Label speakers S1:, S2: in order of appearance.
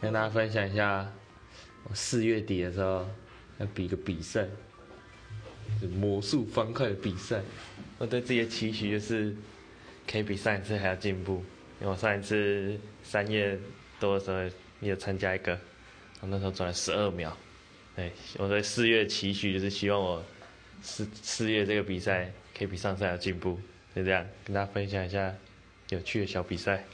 S1: 跟大家分享一下，我四月底的时候要比一个比赛，是魔术方块的比赛。我对自己的期许就是，可以比上一次还要进步。因为我上一次三月多的时候也有参加一个，我那时候转了十二秒。对，我对四月期许就是希望我四四月这个比赛可以比上次还要进步。就这样跟大家分享一下有趣的小比赛。